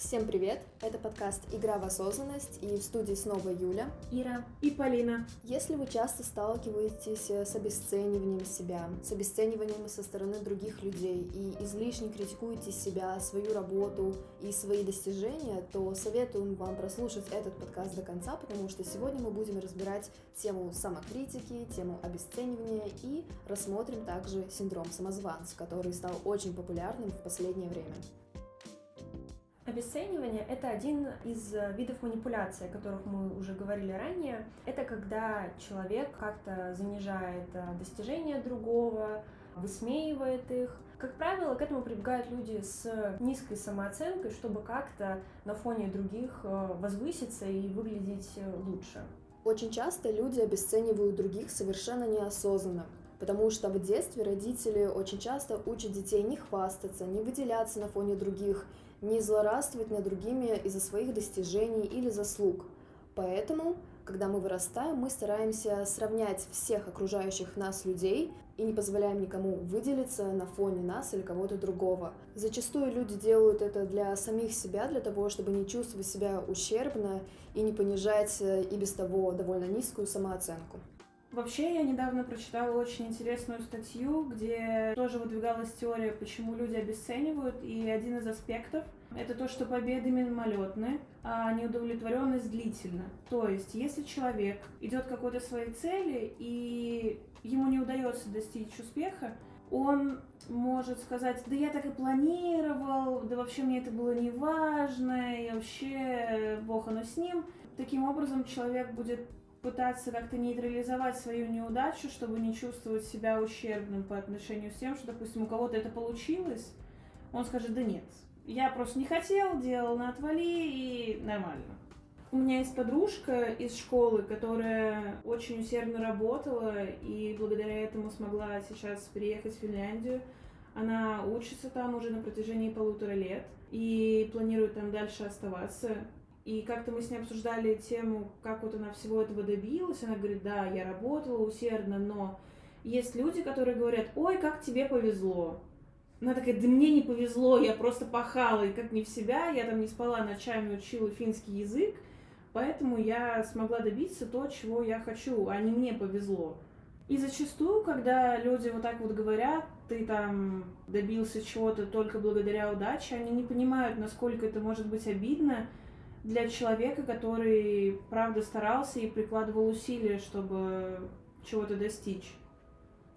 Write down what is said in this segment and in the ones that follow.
Всем привет! Это подкаст «Игра в осознанность» и в студии снова Юля, Ира и Полина. Если вы часто сталкиваетесь с обесцениванием себя, с обесцениванием со стороны других людей и излишне критикуете себя, свою работу и свои достижения, то советую вам прослушать этот подкаст до конца, потому что сегодня мы будем разбирать тему самокритики, тему обесценивания и рассмотрим также синдром самозванца, который стал очень популярным в последнее время. Обесценивание — это один из э, видов манипуляции, о которых мы уже говорили ранее. Это когда человек как-то занижает э, достижения другого, высмеивает их. Как правило, к этому прибегают люди с низкой самооценкой, чтобы как-то на фоне других э, возвыситься и выглядеть лучше. Очень часто люди обесценивают других совершенно неосознанно. Потому что в детстве родители очень часто учат детей не хвастаться, не выделяться на фоне других, не злорадствовать над другими из-за своих достижений или заслуг. Поэтому, когда мы вырастаем, мы стараемся сравнять всех окружающих нас людей и не позволяем никому выделиться на фоне нас или кого-то другого. Зачастую люди делают это для самих себя, для того, чтобы не чувствовать себя ущербно и не понижать и без того довольно низкую самооценку. Вообще, я недавно прочитала очень интересную статью, где тоже выдвигалась теория, почему люди обесценивают, и один из аспектов — это то, что победы мимолетны, а неудовлетворенность длительна. То есть, если человек идет к какой-то своей цели, и ему не удается достичь успеха, он может сказать, да я так и планировал, да вообще мне это было не важно, и вообще бог оно с ним. Таким образом, человек будет пытаться как-то нейтрализовать свою неудачу, чтобы не чувствовать себя ущербным по отношению с тем, что, допустим, у кого-то это получилось, он скажет, да нет, я просто не хотел, делал на отвали и нормально. У меня есть подружка из школы, которая очень усердно работала и благодаря этому смогла сейчас переехать в Финляндию. Она учится там уже на протяжении полутора лет и планирует там дальше оставаться. И как-то мы с ней обсуждали тему, как вот она всего этого добилась. Она говорит, да, я работала усердно, но есть люди, которые говорят, ой, как тебе повезло. Она такая, да мне не повезло, я просто пахала, и как не в себя, я там не спала ночами, учила финский язык, поэтому я смогла добиться то, чего я хочу, а не мне повезло. И зачастую, когда люди вот так вот говорят, ты там добился чего-то только благодаря удаче, они не понимают, насколько это может быть обидно, для человека, который правда старался и прикладывал усилия, чтобы чего-то достичь.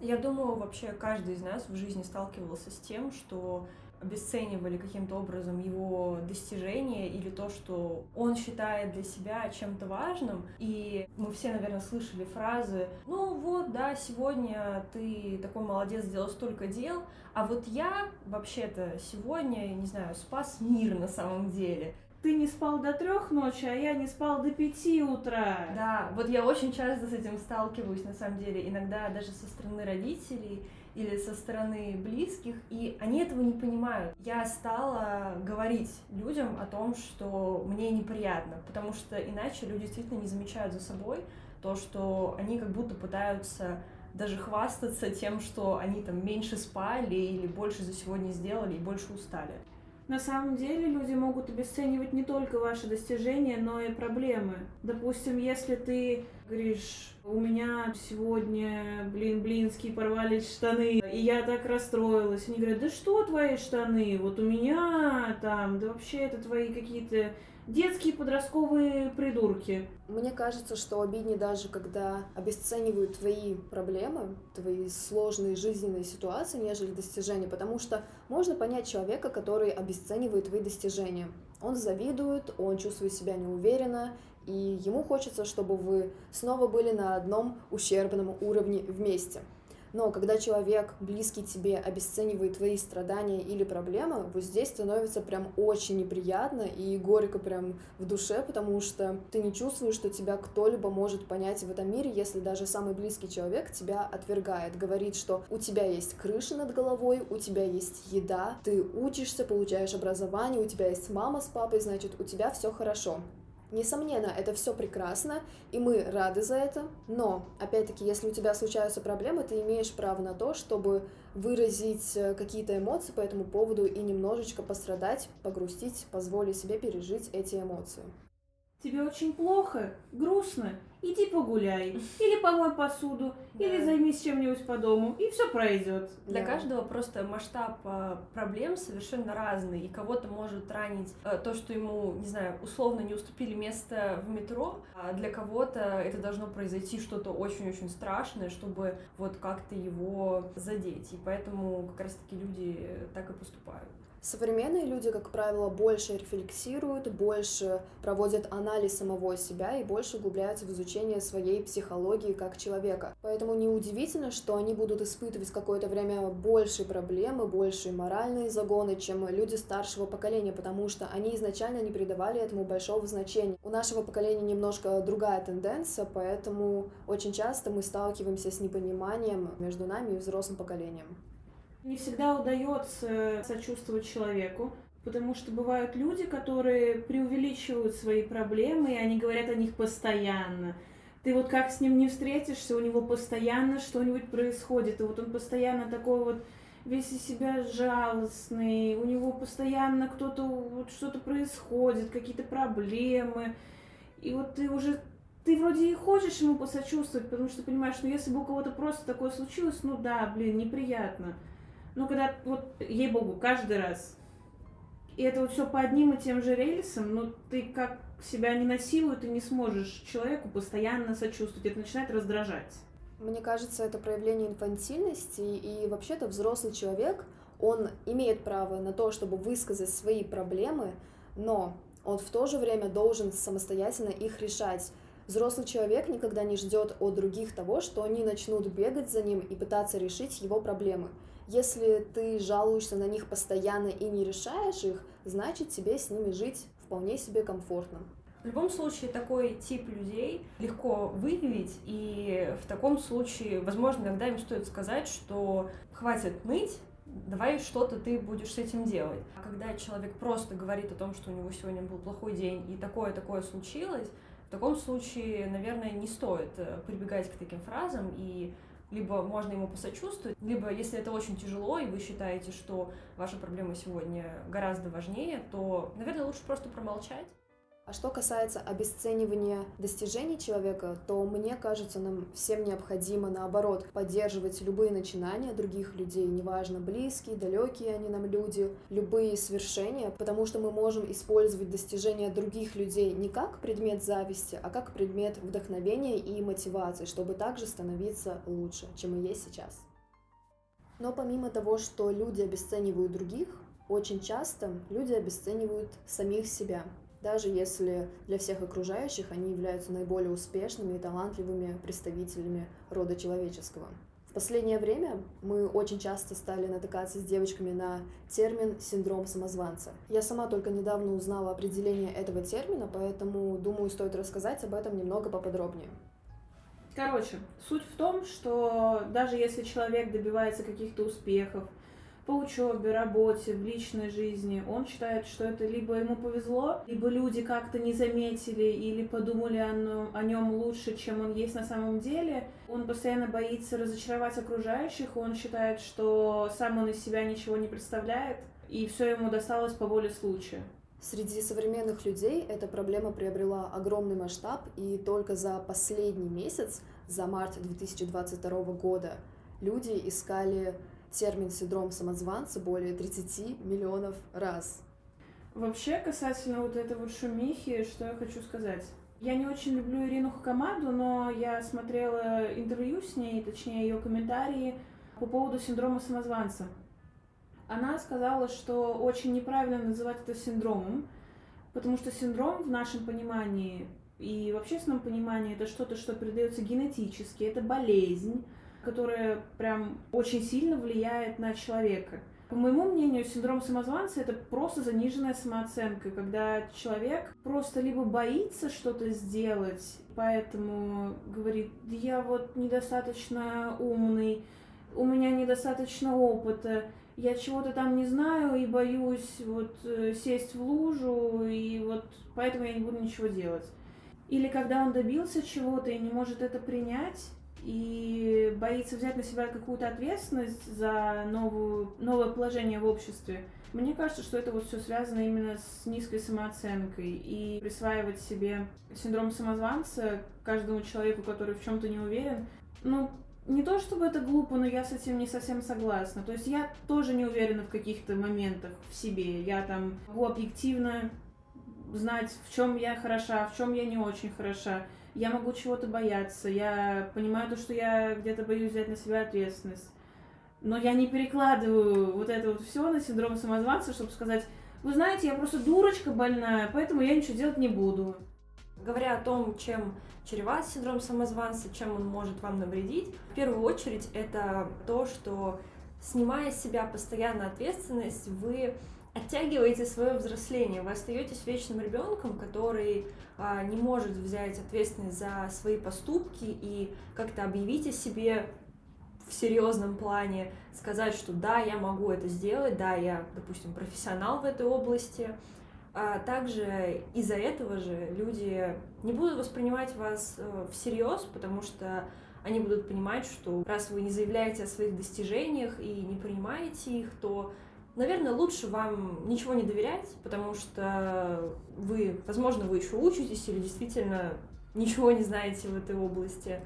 Я думаю, вообще каждый из нас в жизни сталкивался с тем, что обесценивали каким-то образом его достижения или то, что он считает для себя чем-то важным. И мы все, наверное, слышали фразы, ну вот, да, сегодня ты такой молодец, сделал столько дел, а вот я вообще-то сегодня, не знаю, спас мир на самом деле ты не спал до трех ночи, а я не спал до пяти утра. Да, вот я очень часто с этим сталкиваюсь, на самом деле, иногда даже со стороны родителей или со стороны близких, и они этого не понимают. Я стала говорить людям о том, что мне неприятно, потому что иначе люди действительно не замечают за собой то, что они как будто пытаются даже хвастаться тем, что они там меньше спали или больше за сегодня сделали и больше устали. На самом деле люди могут обесценивать не только ваши достижения, но и проблемы. Допустим, если ты говоришь, у меня сегодня, блин, блинские порвались штаны, и я так расстроилась. Они говорят, да что твои штаны? Вот у меня там, да вообще это твои какие-то детские подростковые придурки. Мне кажется, что обиднее даже, когда обесценивают твои проблемы, твои сложные жизненные ситуации, нежели достижения, потому что можно понять человека, который обесценивает твои достижения. Он завидует, он чувствует себя неуверенно, и ему хочется, чтобы вы снова были на одном ущербном уровне вместе. Но когда человек, близкий тебе, обесценивает твои страдания или проблемы, вот здесь становится прям очень неприятно и горько прям в душе, потому что ты не чувствуешь, что тебя кто-либо может понять в этом мире, если даже самый близкий человек тебя отвергает, говорит, что у тебя есть крыша над головой, у тебя есть еда, ты учишься, получаешь образование, у тебя есть мама с папой, значит, у тебя все хорошо. Несомненно, это все прекрасно, и мы рады за это, но, опять-таки, если у тебя случаются проблемы, ты имеешь право на то, чтобы выразить э, какие-то эмоции по этому поводу и немножечко пострадать, погрустить, позволить себе пережить эти эмоции. Тебе очень плохо, грустно, иди погуляй, или помой посуду, или займись чем-нибудь по дому, и все пройдет. Для каждого просто масштаб э, проблем совершенно разный, и кого-то может ранить э, то, что ему, не знаю, условно не уступили место в метро, а для кого-то это должно произойти что-то очень-очень страшное, чтобы вот как-то его задеть, и поэтому как раз-таки люди так и поступают. Современные люди, как правило, больше рефлексируют, больше проводят анализ самого себя и больше углубляются в изучение своей психологии как человека. Поэтому неудивительно, что они будут испытывать какое-то время большие проблемы, большие моральные загоны, чем люди старшего поколения, потому что они изначально не придавали этому большого значения. У нашего поколения немножко другая тенденция, поэтому очень часто мы сталкиваемся с непониманием между нами и взрослым поколением. Не всегда удается сочувствовать человеку, потому что бывают люди, которые преувеличивают свои проблемы, и они говорят о них постоянно. Ты вот как с ним не встретишься, у него постоянно что-нибудь происходит, и вот он постоянно такой вот весь из себя жалостный, у него постоянно кто-то, вот что-то происходит, какие-то проблемы, и вот ты уже ты вроде и хочешь ему посочувствовать, потому что понимаешь, ну если бы у кого-то просто такое случилось, ну да, блин, неприятно. Ну, когда вот, ей-богу, каждый раз. И это вот все по одним и тем же рельсам, но ты как себя не насилуй, ты не сможешь человеку постоянно сочувствовать. Это начинает раздражать. Мне кажется, это проявление инфантильности, и вообще-то взрослый человек, он имеет право на то, чтобы высказать свои проблемы, но он в то же время должен самостоятельно их решать. Взрослый человек никогда не ждет от других того, что они начнут бегать за ним и пытаться решить его проблемы. Если ты жалуешься на них постоянно и не решаешь их, значит тебе с ними жить вполне себе комфортно. В любом случае, такой тип людей легко выявить, и в таком случае, возможно, иногда им стоит сказать, что хватит ныть, давай что-то ты будешь с этим делать. А когда человек просто говорит о том, что у него сегодня был плохой день, и такое-такое случилось, в таком случае, наверное, не стоит э, прибегать к таким фразам и либо можно ему посочувствовать, либо если это очень тяжело, и вы считаете, что ваша проблема сегодня гораздо важнее, то, наверное, лучше просто промолчать. А что касается обесценивания достижений человека, то мне кажется, нам всем необходимо, наоборот, поддерживать любые начинания других людей, неважно, близкие, далекие они нам люди, любые свершения, потому что мы можем использовать достижения других людей не как предмет зависти, а как предмет вдохновения и мотивации, чтобы также становиться лучше, чем мы есть сейчас. Но помимо того, что люди обесценивают других, очень часто люди обесценивают самих себя даже если для всех окружающих они являются наиболее успешными и талантливыми представителями рода человеческого. В последнее время мы очень часто стали натыкаться с девочками на термин «синдром самозванца». Я сама только недавно узнала определение этого термина, поэтому, думаю, стоит рассказать об этом немного поподробнее. Короче, суть в том, что даже если человек добивается каких-то успехов, по учебе, работе, в личной жизни, он считает, что это либо ему повезло, либо люди как-то не заметили или подумали о, о нем лучше, чем он есть на самом деле. Он постоянно боится разочаровать окружающих, он считает, что сам он из себя ничего не представляет, и все ему досталось по воле случая. Среди современных людей эта проблема приобрела огромный масштаб, и только за последний месяц, за март 2022 года, люди искали термин «синдром самозванца» более 30 миллионов раз. Вообще, касательно вот этой вот шумихи, что я хочу сказать. Я не очень люблю Ирину Хакамаду, но я смотрела интервью с ней, точнее ее комментарии по поводу синдрома самозванца. Она сказала, что очень неправильно называть это синдромом, потому что синдром в нашем понимании и в общественном понимании это что-то, что передается генетически, это болезнь, которая прям очень сильно влияет на человека. По моему мнению, синдром самозванца это просто заниженная самооценка, когда человек просто либо боится что-то сделать, поэтому говорит, я вот недостаточно умный, у меня недостаточно опыта, я чего-то там не знаю и боюсь вот э, сесть в лужу, и вот поэтому я не буду ничего делать. Или когда он добился чего-то и не может это принять, и боится взять на себя какую-то ответственность за новую, новое положение в обществе, мне кажется, что это вот все связано именно с низкой самооценкой и присваивать себе синдром самозванца каждому человеку, который в чем-то не уверен. Ну, не то чтобы это глупо, но я с этим не совсем согласна. То есть я тоже не уверена в каких-то моментах в себе. Я там могу объективно знать, в чем я хороша, в чем я не очень хороша. Я могу чего-то бояться. Я понимаю то, что я где-то боюсь взять на себя ответственность но я не перекладываю вот это вот все на синдром самозванца, чтобы сказать, вы знаете, я просто дурочка больная, поэтому я ничего делать не буду. Говоря о том, чем чреват синдром самозванца, чем он может вам навредить, в первую очередь это то, что снимая с себя постоянно ответственность, вы оттягиваете свое взросление, вы остаетесь вечным ребенком, который а, не может взять ответственность за свои поступки и как-то объявить о себе в серьезном плане сказать, что да, я могу это сделать, да, я, допустим, профессионал в этой области. А также из-за этого же люди не будут воспринимать вас э, всерьез, потому что они будут понимать, что раз вы не заявляете о своих достижениях и не принимаете их, то, наверное, лучше вам ничего не доверять, потому что вы, возможно, вы еще учитесь или действительно ничего не знаете в этой области.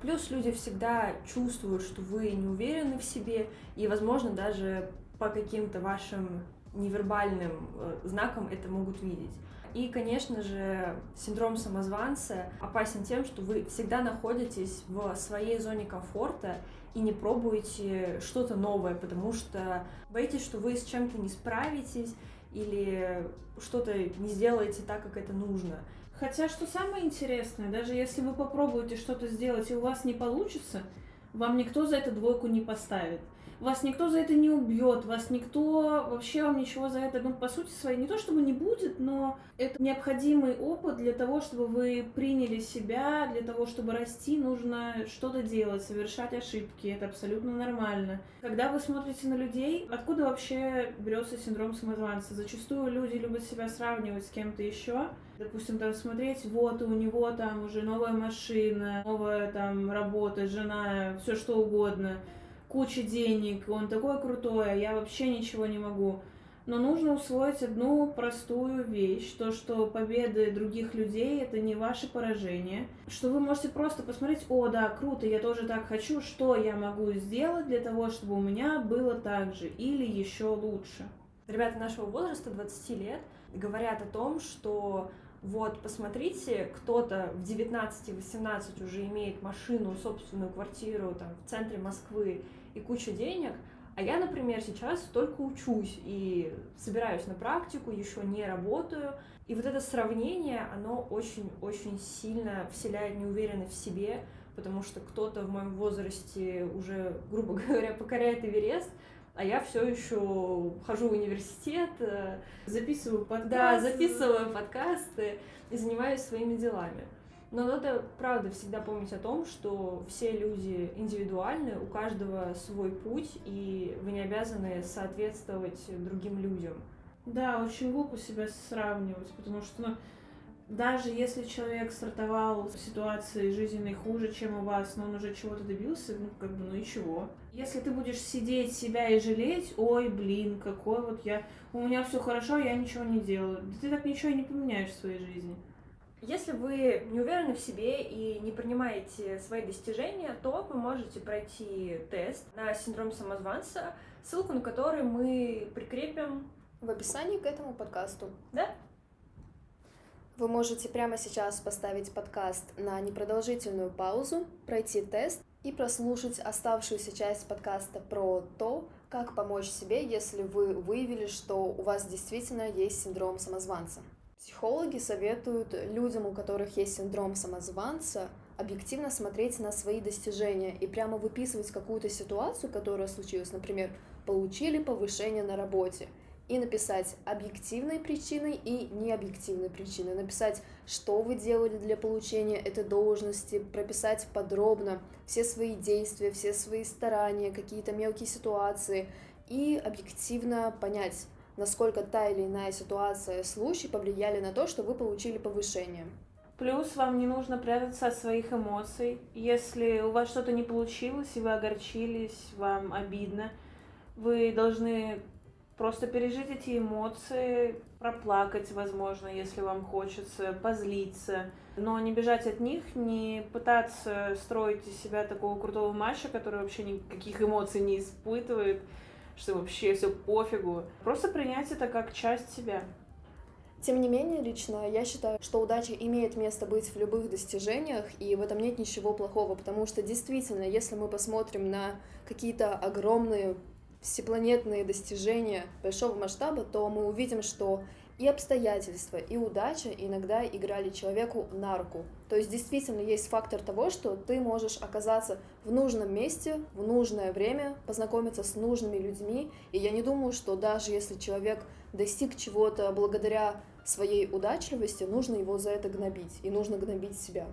Плюс люди всегда чувствуют, что вы не уверены в себе, и, возможно, даже по каким-то вашим невербальным э, знакам это могут видеть. И, конечно же, синдром самозванца опасен тем, что вы всегда находитесь в своей зоне комфорта и не пробуете что-то новое, потому что боитесь, что вы с чем-то не справитесь или что-то не сделаете так, как это нужно. Хотя, что самое интересное, даже если вы попробуете что-то сделать и у вас не получится, вам никто за это двойку не поставит вас никто за это не убьет, вас никто вообще вам ничего за это, ну, по сути своей, не то чтобы не будет, но это необходимый опыт для того, чтобы вы приняли себя, для того, чтобы расти, нужно что-то делать, совершать ошибки, это абсолютно нормально. Когда вы смотрите на людей, откуда вообще берется синдром самозванца? Зачастую люди любят себя сравнивать с кем-то еще, допустим, там смотреть, вот у него там уже новая машина, новая там работа, жена, все что угодно куча денег, он такой крутой, а я вообще ничего не могу. Но нужно усвоить одну простую вещь, то, что победы других людей — это не ваши поражения, что вы можете просто посмотреть, о, да, круто, я тоже так хочу, что я могу сделать для того, чтобы у меня было так же или еще лучше. Ребята нашего возраста, 20 лет, говорят о том, что вот, посмотрите, кто-то в 19-18 уже имеет машину, собственную квартиру там, в центре Москвы и кучу денег, а я, например, сейчас только учусь и собираюсь на практику, еще не работаю. И вот это сравнение, оно очень-очень сильно вселяет неуверенность в себе, потому что кто-то в моем возрасте уже, грубо говоря, покоряет Эверест, а я все еще хожу в университет, э, записываю подкасты, да, записываю подкасты и занимаюсь своими делами. Но надо, правда, всегда помнить о том, что все люди индивидуальны, у каждого свой путь, и вы не обязаны соответствовать другим людям. Да, очень глупо себя сравнивать, потому что ну, даже если человек стартовал в ситуации жизненной хуже, чем у вас, но он уже чего-то добился, ну, как бы, ну и чего? Если ты будешь сидеть себя и жалеть, ой, блин, какой вот я, у меня все хорошо, я ничего не делаю, да ты так ничего и не поменяешь в своей жизни. Если вы не уверены в себе и не принимаете свои достижения, то вы можете пройти тест на синдром самозванца, ссылку на который мы прикрепим в описании к этому подкасту. Да? Вы можете прямо сейчас поставить подкаст на непродолжительную паузу, пройти тест и прослушать оставшуюся часть подкаста про то, как помочь себе, если вы выявили, что у вас действительно есть синдром самозванца. Психологи советуют людям, у которых есть синдром самозванца, объективно смотреть на свои достижения и прямо выписывать какую-то ситуацию, которая случилась, например, получили повышение на работе, и написать объективные причины и необъективные причины, написать, что вы делали для получения этой должности, прописать подробно все свои действия, все свои старания, какие-то мелкие ситуации, и объективно понять, насколько та или иная ситуация, случай повлияли на то, что вы получили повышение. Плюс вам не нужно прятаться от своих эмоций. Если у вас что-то не получилось, и вы огорчились, вам обидно, вы должны просто пережить эти эмоции, проплакать, возможно, если вам хочется, позлиться, но не бежать от них, не пытаться строить из себя такого крутого матча, который вообще никаких эмоций не испытывает, что вообще все пофигу. Просто принять это как часть себя. Тем не менее, лично я считаю, что удача имеет место быть в любых достижениях, и в этом нет ничего плохого, потому что действительно, если мы посмотрим на какие-то огромные всепланетные достижения большого масштаба, то мы увидим, что и обстоятельства, и удача иногда играли человеку на руку. То есть действительно есть фактор того, что ты можешь оказаться в нужном месте, в нужное время, познакомиться с нужными людьми. И я не думаю, что даже если человек достиг чего-то благодаря своей удачливости, нужно его за это гнобить, и нужно гнобить себя.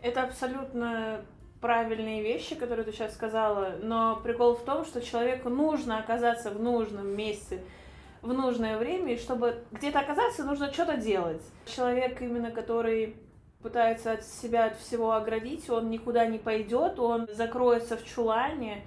Это абсолютно правильные вещи, которые ты сейчас сказала, но прикол в том, что человеку нужно оказаться в нужном месте, в нужное время, и чтобы где-то оказаться, нужно что-то делать. Человек именно, который пытается от себя от всего оградить, он никуда не пойдет, он закроется в чулане,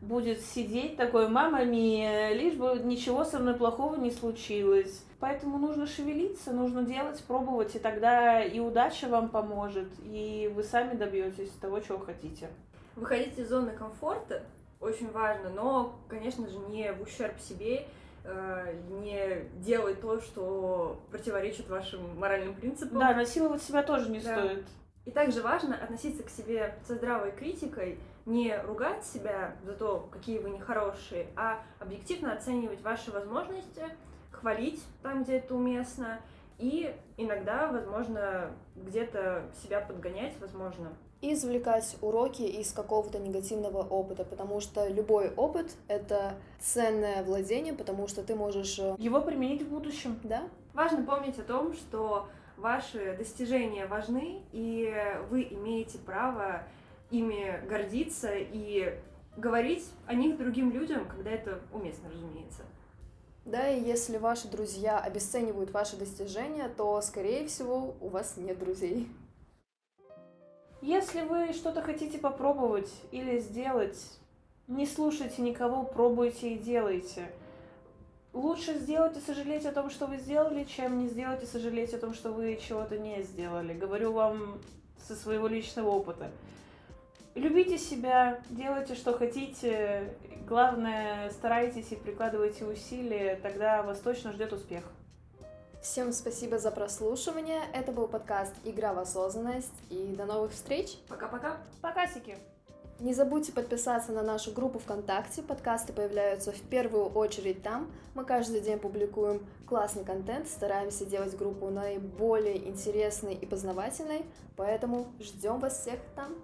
будет сидеть такой, мама ми, лишь бы ничего со мной плохого не случилось. Поэтому нужно шевелиться, нужно делать, пробовать, и тогда и удача вам поможет, и вы сами добьетесь того, чего хотите. Выходить из зоны комфорта очень важно, но, конечно же, не в ущерб себе, э, не делать то, что противоречит вашим моральным принципам. Да, насиловать себя тоже не Да. стоит. И также важно относиться к себе со здравой критикой, не ругать себя за то, какие вы нехорошие, а объективно оценивать ваши возможности, хвалить там, где это уместно, и иногда, возможно, где-то себя подгонять, возможно. И извлекать уроки из какого-то негативного опыта, потому что любой опыт — это ценное владение, потому что ты можешь... э, Его применить в будущем. Да? Важно помнить о том, что ваши достижения важны, и вы имеете право ими гордиться и говорить о них другим людям, когда это уместно, разумеется. Да, и если ваши друзья обесценивают ваши достижения, то, скорее всего, у вас нет друзей. Если вы что-то хотите попробовать или сделать, не слушайте никого, пробуйте и делайте. Лучше сделать и сожалеть о том, что вы сделали, чем не сделать и сожалеть о том, что вы чего-то не сделали. Говорю вам со своего личного опыта. Любите себя, делайте, что хотите. Главное, старайтесь и прикладывайте усилия, тогда вас точно ждет успех. Всем спасибо за прослушивание. Это был подкаст «Игра в осознанность». И до новых встреч! Пока-пока! Покасики! Не забудьте подписаться на нашу группу ВКонтакте. Подкасты появляются в первую очередь там. Мы каждый день публикуем классный контент, стараемся делать группу наиболее интересной и познавательной. Поэтому ждем вас всех там.